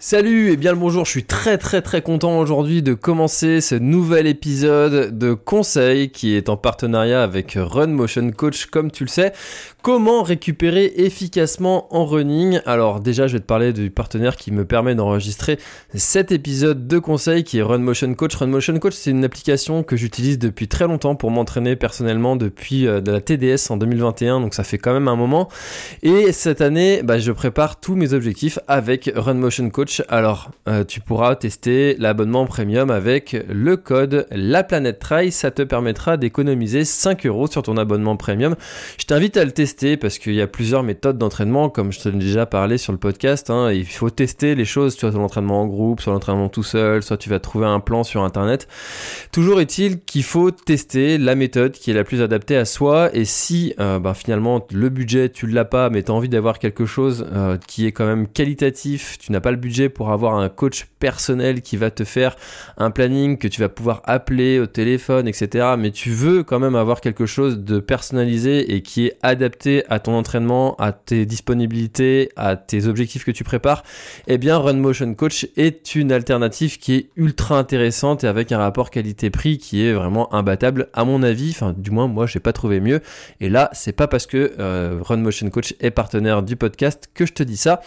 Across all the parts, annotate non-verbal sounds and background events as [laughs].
Salut et bien le bonjour, je suis très très très content aujourd'hui de commencer ce nouvel épisode de Conseil qui est en partenariat avec Run Motion Coach comme tu le sais. Comment récupérer efficacement en running? Alors déjà je vais te parler du partenaire qui me permet d'enregistrer cet épisode de Conseil qui est Run Motion Coach. Run Motion Coach c'est une application que j'utilise depuis très longtemps pour m'entraîner personnellement depuis euh, de la TDS en 2021 donc ça fait quand même un moment. Et cette année bah, je prépare tous mes objectifs avec Run Motion Coach alors, euh, tu pourras tester l'abonnement premium avec le code La Planète Try. Ça te permettra d'économiser 5 euros sur ton abonnement premium. Je t'invite à le tester parce qu'il y a plusieurs méthodes d'entraînement, comme je te l'ai déjà parlé sur le podcast. Hein. Il faut tester les choses, soit l'entraînement en groupe, soit l'entraînement tout seul, soit tu vas trouver un plan sur Internet. Toujours est-il qu'il faut tester la méthode qui est la plus adaptée à soi. Et si euh, ben, finalement le budget, tu l'as pas, mais tu as envie d'avoir quelque chose euh, qui est quand même qualitatif, tu n'as pas le budget pour avoir un coach personnel qui va te faire un planning que tu vas pouvoir appeler au téléphone, etc. Mais tu veux quand même avoir quelque chose de personnalisé et qui est adapté à ton entraînement, à tes disponibilités, à tes objectifs que tu prépares, eh bien Run Motion Coach est une alternative qui est ultra intéressante et avec un rapport qualité-prix qui est vraiment imbattable à mon avis. Enfin, du moins moi j'ai pas trouvé mieux. Et là, c'est pas parce que euh, Run Motion Coach est partenaire du podcast que je te dis ça.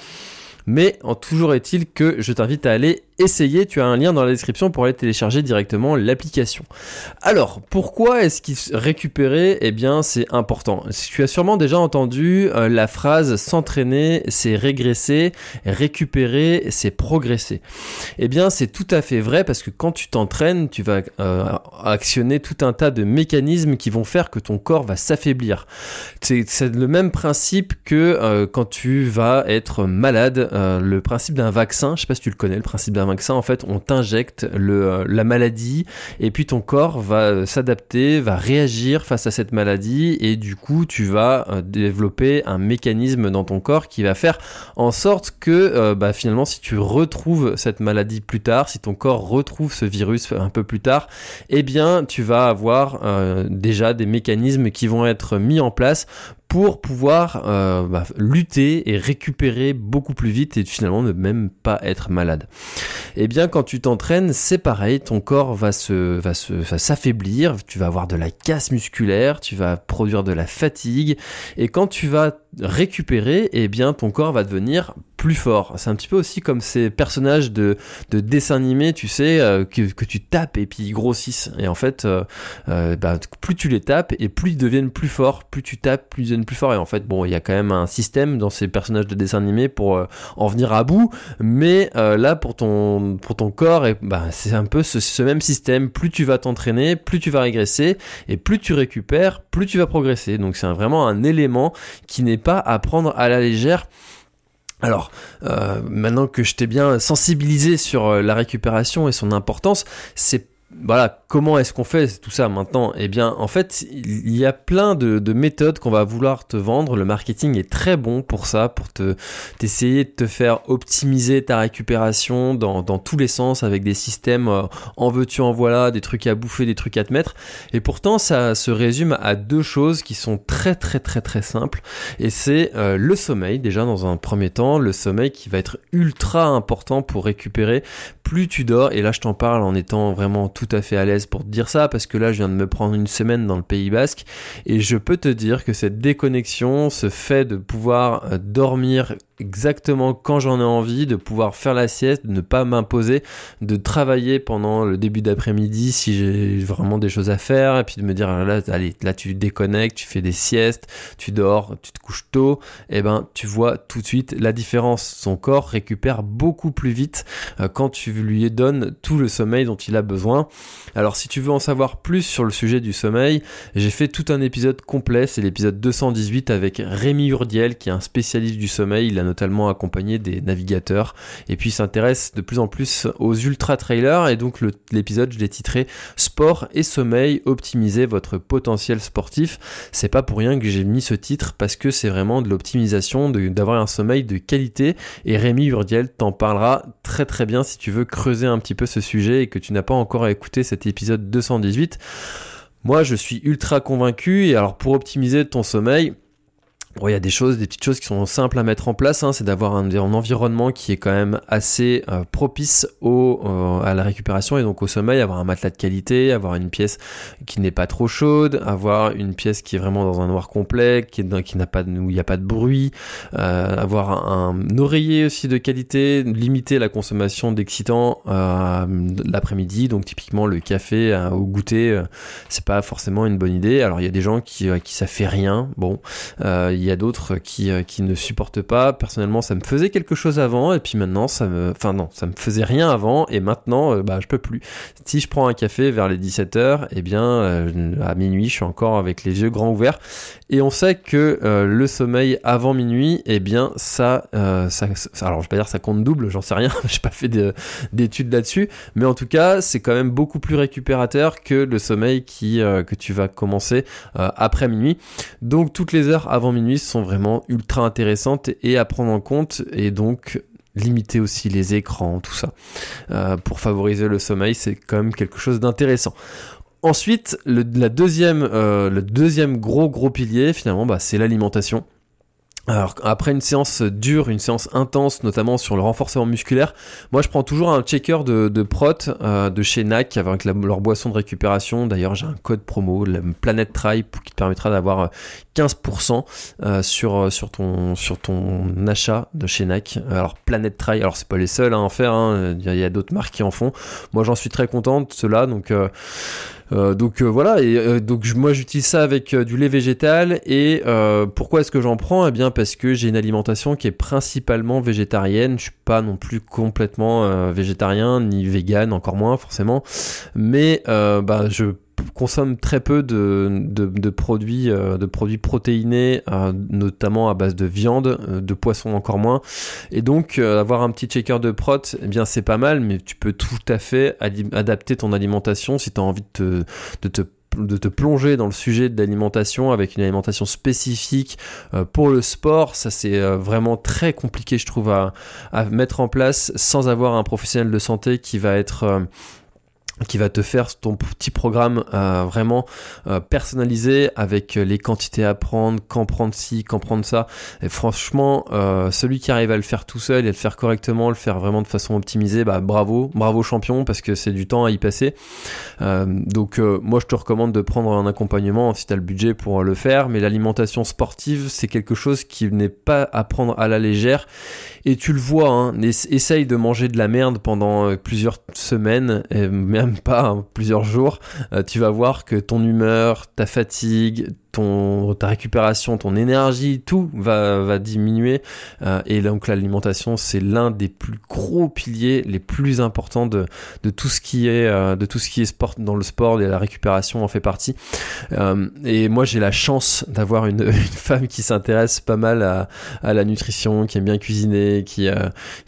Mais en toujours est-il que je t'invite à aller essayer. Tu as un lien dans la description pour aller télécharger directement l'application. Alors, pourquoi est-ce qu'il récupérer Eh bien, c'est important. Tu as sûrement déjà entendu euh, la phrase s'entraîner, c'est régresser, récupérer, c'est progresser. Eh bien, c'est tout à fait vrai parce que quand tu t'entraînes, tu vas euh, actionner tout un tas de mécanismes qui vont faire que ton corps va s'affaiblir. C'est le même principe que euh, quand tu vas être malade euh, le principe d'un vaccin, je sais pas si tu le connais, le principe d'un vaccin, en fait, on t'injecte euh, la maladie et puis ton corps va euh, s'adapter, va réagir face à cette maladie et du coup, tu vas développer un mécanisme dans ton corps qui va faire en sorte que bah, finalement, si tu retrouves cette maladie plus tard, si ton corps retrouve ce virus un peu plus tard, eh bien, tu vas avoir déjà des mécanismes qui vont être mis en place pour pouvoir euh, bah, lutter et récupérer beaucoup plus vite et finalement ne même pas être malade. Et eh bien quand tu t'entraînes, c'est pareil, ton corps va se va se va s'affaiblir, tu vas avoir de la casse musculaire, tu vas produire de la fatigue et quand tu vas récupérer, et eh bien ton corps va devenir plus fort. C'est un petit peu aussi comme ces personnages de, de dessins animés, tu sais, euh, que, que, tu tapes et puis ils grossissent. Et en fait, euh, euh, bah, plus tu les tapes et plus ils deviennent plus forts, plus tu tapes, plus ils deviennent plus forts. Et en fait, bon, il y a quand même un système dans ces personnages de dessins animés pour en venir à bout. Mais là, pour ton, pour ton corps, bah, c'est un peu ce, ce même système. Plus tu vas t'entraîner, plus tu vas régresser. Et plus tu récupères, plus tu vas progresser. Donc c'est vraiment un élément qui n'est pas à prendre à la légère. Alors, euh, maintenant que je t'ai bien sensibilisé sur euh, la récupération et son importance, c'est voilà, comment est-ce qu'on fait tout ça maintenant? Eh bien, en fait, il y a plein de, méthodes qu'on va vouloir te vendre. Le marketing est très bon pour ça, pour te t'essayer de te faire optimiser ta récupération dans, tous les sens avec des systèmes euh, en veux-tu en voilà, des trucs à bouffer, des trucs à te mettre. Et pourtant, ça se résume à deux choses qui sont très très très très simples. Et c'est euh, le sommeil déjà dans un premier temps, le sommeil qui va être ultra important pour récupérer. Plus tu dors, et là je t'en parle en étant vraiment tout à fait à l'aise pour te dire ça parce que là je viens de me prendre une semaine dans le Pays Basque et je peux te dire que cette déconnexion, ce fait de pouvoir euh, dormir exactement quand j'en ai envie, de pouvoir faire la sieste, de ne pas m'imposer, de travailler pendant le début d'après-midi si j'ai vraiment des choses à faire, et puis de me dire là, allez, là tu déconnectes, tu fais des siestes, tu dors, tu te couches tôt, et eh ben tu vois tout de suite la différence. Son corps récupère beaucoup plus vite euh, quand tu lui donnes tout le sommeil dont il a besoin. Alors si tu veux en savoir plus sur le sujet du sommeil, j'ai fait tout un épisode complet, c'est l'épisode 218 avec Rémi Urdiel qui est un spécialiste du sommeil, notamment accompagné des navigateurs et puis il s'intéresse de plus en plus aux ultra trailers et donc l'épisode je l'ai titré Sport et sommeil, optimiser votre potentiel sportif. C'est pas pour rien que j'ai mis ce titre parce que c'est vraiment de l'optimisation, d'avoir un sommeil de qualité et Rémi Urdiel t'en parlera très très bien si tu veux creuser un petit peu ce sujet et que tu n'as pas encore écouté cet épisode 218. Moi, je suis ultra convaincu et alors pour optimiser ton sommeil, il y a des choses, des petites choses qui sont simples à mettre en place. Hein. c'est d'avoir un, environnement qui est quand même assez euh, propice euh, à la récupération et donc au sommeil. Avoir un matelas de qualité, avoir une pièce qui n'est pas trop chaude, avoir une pièce qui est vraiment dans un noir complet, qui, n'a pas où il n'y a pas de bruit, euh, avoir un, oreiller aussi de qualité, limiter la consommation d'excitants l'après-midi. Donc typiquement le café au goûter, c'est pas forcément une bonne idée. Alors il y a des gens qui qui ça fait rien. Bon, il y a d'autres qui, euh, qui ne supportent pas. Personnellement, ça me faisait quelque chose avant, et puis maintenant, ça me, enfin non, ça me faisait rien avant, et maintenant, euh, bah, je peux plus. Si je prends un café vers les 17h, eh bien, euh, à minuit, je suis encore avec les yeux grands ouverts, et on sait que le sommeil avant minuit, eh bien, ça, ça, alors je vais pas dire ça compte double, j'en sais rien, [laughs] j'ai pas fait d'études là-dessus, mais en tout cas, c'est quand même beaucoup plus récupérateur que le sommeil qui, que tu vas commencer après minuit. Donc, toutes les heures avant minuit, sont vraiment ultra intéressantes et à prendre en compte et donc limiter aussi les écrans, tout ça. Euh, pour favoriser le sommeil, c'est quand même quelque chose d'intéressant. Ensuite, le, la deuxième, euh, le deuxième gros gros pilier, finalement, bah, c'est l'alimentation. Alors après une séance dure, une séance intense, notamment sur le renforcement musculaire, moi je prends toujours un checker de, de prot euh, de chez NAC avec leur boisson de récupération. D'ailleurs j'ai un code promo, la Planet Try, qui te permettra d'avoir 15% euh, sur euh, sur ton sur ton achat de chez NAC. Alors Planet Try, alors c'est pas les seuls à en faire, hein. il y a, d'autres marques qui en font. Moi j'en suis très content de cela, donc euh, donc euh, voilà, et euh, donc moi j'utilise ça avec du lait végétal. Et pourquoi est-ce que j'en prends? Eh bien parce que j'ai une alimentation qui est principalement végétarienne. Je suis pas non plus complètement végétarien ni vegan, encore moins forcément. Mais bah je consomme très peu de, de, produits, euh, de produits protéinés, euh, notamment à base de viande, euh, de poisson encore moins. Et donc, avoir un petit checker de prot, eh bien, c'est pas mal, mais tu peux tout à fait adapter ton alimentation si tu as envie de te, de te plonger dans le sujet de l'alimentation avec une alimentation spécifique pour le sport. Ça, c'est vraiment très compliqué, je trouve, à, à, mettre en place sans avoir un professionnel de santé qui va être qui va te faire ton petit programme euh, vraiment euh, personnalisé avec les quantités à prendre, quand prendre ci, quand prendre ça. Et franchement, euh, celui qui arrive à le faire tout seul et à le faire correctement, le faire vraiment de façon optimisée, bah bravo, bravo champion parce que c'est du temps à y passer. donc moi je te recommande de prendre un accompagnement si tu as le budget pour le faire, mais l'alimentation sportive c'est quelque chose qui n'est pas à prendre à la légère et tu le vois, hein, essaye de manger de la merde pendant plusieurs semaines, et pas hein, plusieurs jours, euh, tu vas voir que ton humeur, ta fatigue, ton, ta récupération, ton énergie, tout va, va diminuer. Euh, et donc l'alimentation, c'est l'un des plus gros piliers, les plus importants de, de tout ce qui est euh, de tout ce qui est sport dans le sport et la récupération en fait partie. Euh, et moi, j'ai la chance d'avoir une, [laughs] femme qui s'intéresse pas mal à, à, la nutrition, qui aime bien cuisiner, qui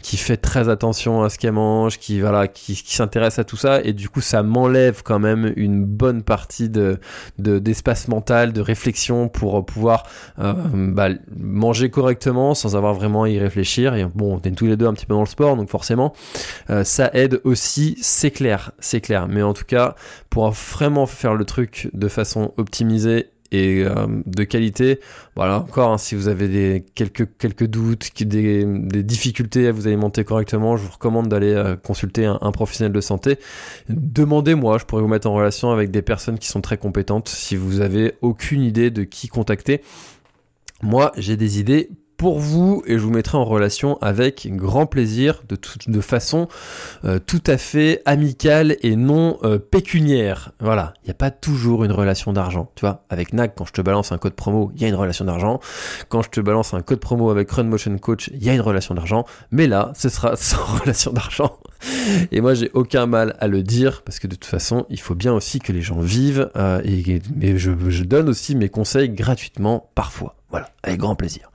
qui fait très attention à ce qu'elle mange, qui voilà, qui s'intéresse à tout ça. Et du coup, ça m'enlève quand même une bonne partie de d'espace mental, de réflexion pour pouvoir euh, bah, manger correctement sans avoir vraiment à y réfléchir. Et bon, on est tous les deux un petit peu dans le sport, donc forcément, euh, ça aide aussi, c'est clair, c'est clair. Mais en tout cas, pour vraiment faire le truc de façon optimisée et euh, de qualité. Voilà, encore, hein, si vous avez des, quelques, quelques doutes, des, des, difficultés à vous alimenter correctement, je vous recommande d'aller euh, consulter un, un, professionnel de santé. Demandez-moi, je pourrais vous mettre en relation avec des personnes qui sont très compétentes si vous avez aucune idée de qui contacter. Moi, j'ai des idées pour vous et je vous mettrai en relation avec grand plaisir, de, de façon euh, tout à fait amicale et non euh, pécuniaire. Voilà, il n'y a pas toujours une relation d'argent. Tu vois, avec NAC, quand je te balance un code promo, il y a une relation d'argent. Quand je te balance un code promo avec Run Motion Coach, il y a une relation d'argent. Mais là, ce sera [laughs] sans relation d'argent. Et moi, j'ai aucun mal à le dire parce que de toute façon, il faut bien aussi que les gens vivent. Euh, et, mais je, je donne aussi mes conseils gratuitement parfois. Voilà, avec grand plaisir.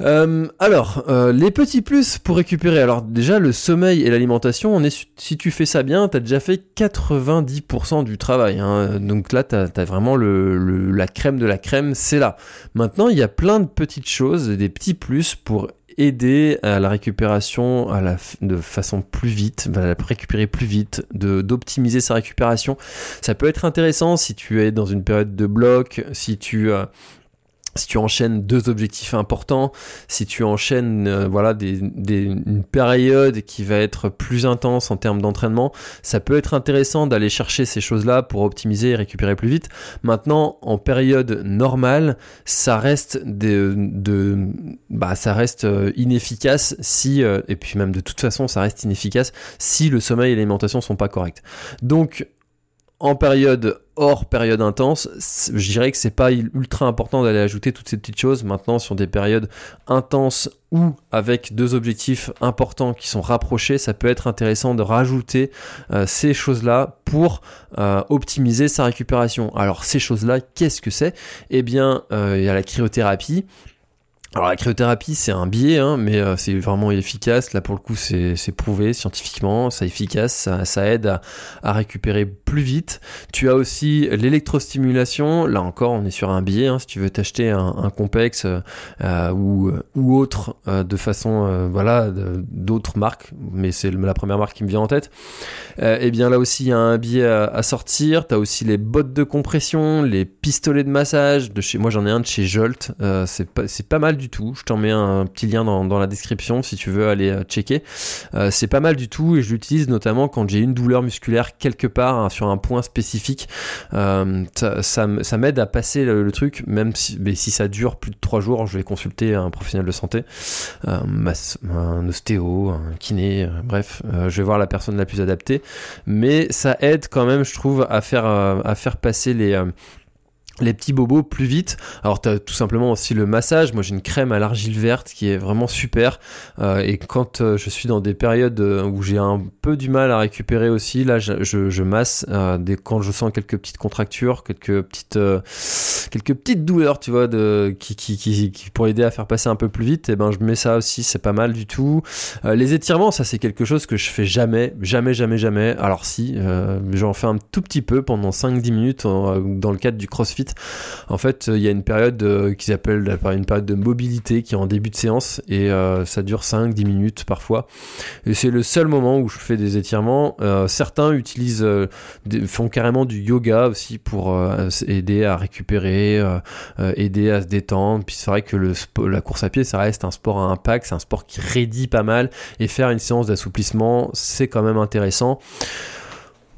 Euh, alors, euh, les petits plus pour récupérer. Alors déjà, le sommeil et l'alimentation, on est si tu fais ça bien, t'as déjà fait 90% du travail. Hein. Donc là, t'as as vraiment le, la crème de la crème, c'est là. Maintenant, il y a plein de petites choses, des petits plus pour aider à la récupération à la, de façon plus vite, va récupérer plus vite, d'optimiser sa récupération. Ça peut être intéressant si tu es dans une période de bloc, si tu euh, si tu enchaînes deux objectifs importants, si tu enchaînes euh, voilà des, des, une période qui va être plus intense en termes d'entraînement, ça peut être intéressant d'aller chercher ces choses-là pour optimiser et récupérer plus vite. Maintenant, en période normale, ça reste de, de bah ça reste euh, inefficace si euh, et puis même de toute façon ça reste inefficace si le sommeil et l'alimentation sont pas corrects. Donc en période hors période intense, je dirais que c'est pas ultra important d'aller ajouter toutes ces petites choses. Maintenant, sur des périodes intenses ou avec deux objectifs importants qui sont rapprochés, ça peut être intéressant de rajouter euh, ces choses-là pour euh, optimiser sa récupération. Alors ces choses-là, qu'est-ce que c'est? Eh bien, euh, il y a la cryothérapie alors la cryothérapie c'est un biais, hein, mais c'est vraiment efficace. Là pour le coup c'est prouvé scientifiquement, c'est efficace, ça, ça aide à, à, récupérer plus vite. Tu as aussi l'électrostimulation. Là encore on est sur un biais. Hein, si tu veux t'acheter un, complexe euh, ou, ou autre euh, de façon euh, voilà d'autres marques, mais c'est la première marque qui me vient en tête. et bien là aussi il y a un biais à, sortir. Tu as aussi les bottes de compression, les pistolets de massage. De chez moi j'en ai un de chez Jolt. c'est pas mal du tout. Je t'en mets un petit lien dans, la description si tu veux aller euh, checker. Euh, c'est pas mal du tout et je l'utilise notamment quand j'ai une douleur musculaire quelque part sur un point spécifique. Euh, ça, m'aide à passer le, truc, même si, ça dure plus de trois jours, je vais consulter un professionnel de santé, un ostéo, un kiné, bref, je vais voir la personne la plus adaptée. Mais ça aide quand même, je trouve, à faire, à faire passer les les petits bobos plus vite. Alors tu as tout simplement aussi le massage. Moi j'ai une crème à l'argile verte qui est vraiment super. Euh, et quand euh, je suis dans des périodes euh, où j'ai un peu du mal à récupérer aussi, là je, masse quand je sens quelques petites contractures, quelques petites quelques douleurs, tu vois, qui, qui, pour aider à faire passer un peu plus vite. Et eh ben je mets ça aussi, c'est pas mal du tout. les étirements, ça c'est quelque chose que je fais jamais, jamais, jamais, jamais. Alors si, j'en fais un tout petit peu pendant 5-10 minutes dans le cadre du CrossFit en fait, il y a une période euh, qu'ils appellent une période de mobilité qui est en début de séance et euh, ça dure 5-10 minutes parfois. C'est le seul moment où je fais des étirements. Euh, certains utilisent, font carrément du yoga aussi pour aider à récupérer, aider à se détendre. Puis c'est vrai que la course à pied, ça reste un sport à impact, c'est un sport qui raidit pas mal et faire une séance d'assouplissement, c'est quand même intéressant.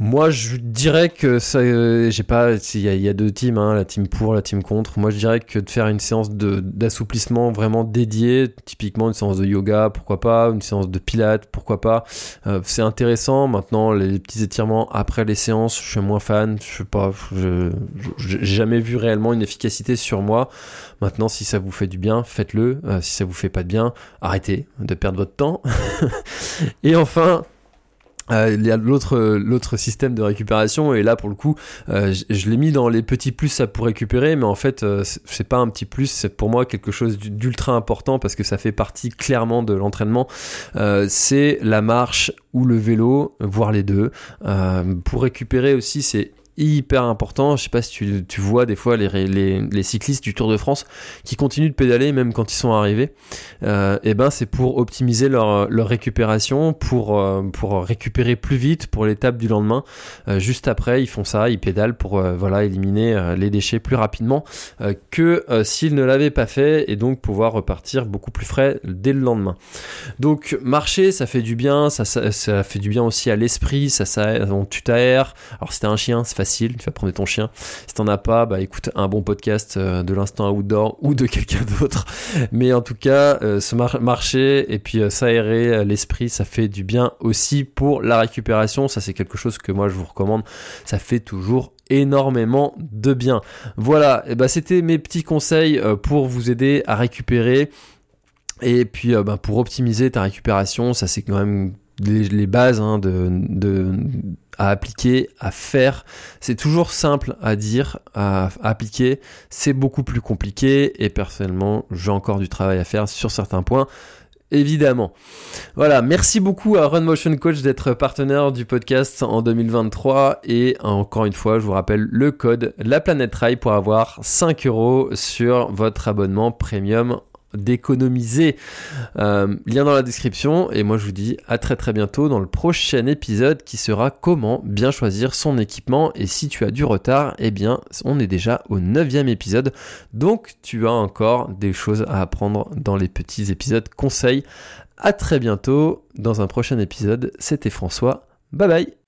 Moi, je dirais que ça, euh, j'ai pas, il y, a deux teams, hein, la team pour, la team contre. Moi, je dirais que de faire une séance d'assouplissement vraiment dédiée, typiquement une séance de yoga, pourquoi pas, une séance de pilates, pourquoi pas, euh, c'est intéressant. Maintenant, les, petits étirements après les séances, je suis moins fan. Je sais pas, je, j'ai jamais vu réellement une efficacité sur moi. Maintenant, si ça vous fait du bien, faites-le. Euh, si ça vous fait pas de bien, arrêtez de perdre votre temps. [laughs] Et enfin. Euh, il y a l'autre l'autre système de récupération et là pour le coup euh, je, l'ai mis dans les petits plus ça pour récupérer mais en fait euh, c'est pas un petit plus c'est pour moi quelque chose d'ultra important parce que ça fait partie clairement de l'entraînement. C'est la marche ou le vélo voire les deux. Pour récupérer aussi c'est hyper important. Je sais pas si tu, tu vois des fois les, les, les, cyclistes du Tour de France qui continuent de pédaler même quand ils sont arrivés. Euh, et ben c'est pour optimiser leur, leur récupération, pour, euh, pour récupérer plus vite pour l'étape du lendemain. Euh, juste après, ils font ça, ils pédalent pour voilà éliminer les déchets plus rapidement que s'ils ne l'avaient pas fait et donc pouvoir repartir beaucoup plus frais dès le lendemain. Donc marcher, ça fait du bien, ça, ça, fait du bien aussi à l'esprit, ça, ça on tue Alors c'était un chien, c'est facile tu vas promener ton chien. Si t'en as pas, bah écoute un bon podcast euh, de l'instant outdoor ou de [laughs] quelqu'un d'autre. Mais en tout cas, euh, se marcher et puis s'aérer l'esprit, ça fait du bien aussi pour la récupération. Ça c'est quelque chose que moi je vous recommande. Ça fait toujours énormément de bien. Voilà, et bah c'était mes petits conseils pour vous aider à récupérer et puis bah, pour optimiser ta récupération, ça c'est quand même les, bases hein, de, à appliquer, à faire. C'est toujours simple à dire, à, appliquer. C'est beaucoup plus compliqué et personnellement, j'ai encore du travail à faire sur certains points. Évidemment. Voilà, merci beaucoup à Run Motion Coach d'être partenaire du podcast en 2023 et encore une fois, je vous rappelle le code La Planète Rail pour avoir 5 euros sur votre abonnement premium d'économiser. Euh, lien dans la description. Et moi, je vous dis à très très bientôt dans le prochain épisode qui sera comment bien choisir son équipement. Et si tu as du retard, eh bien, on est déjà au neuvième épisode. Donc, tu as encore des choses à apprendre dans les petits épisodes conseils. À très bientôt dans un prochain épisode. C'était François. Bye bye